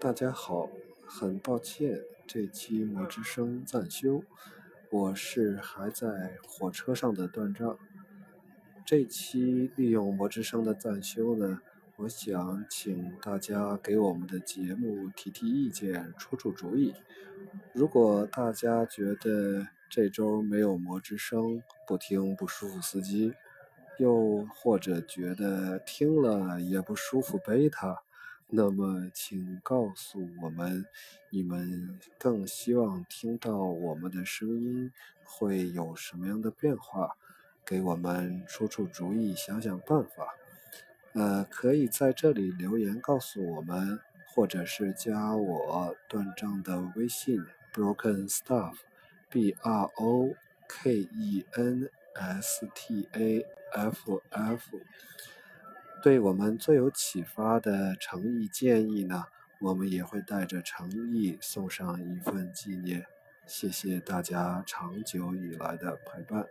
大家好，很抱歉这期魔之声暂休，我是还在火车上的断章。这期利用魔之声的暂休呢，我想请大家给我们的节目提提意见，出出主意。如果大家觉得这周没有魔之声，不听不舒服司机。又或者觉得听了也不舒服贝塔，那么请告诉我们，你们更希望听到我们的声音会有什么样的变化？给我们出出主意，想想办法。呃，可以在这里留言告诉我们，或者是加我断账的微信 broken stuff，b r o k e n s t a。F F，对我们最有启发的诚意建议呢，我们也会带着诚意送上一份纪念。谢谢大家长久以来的陪伴。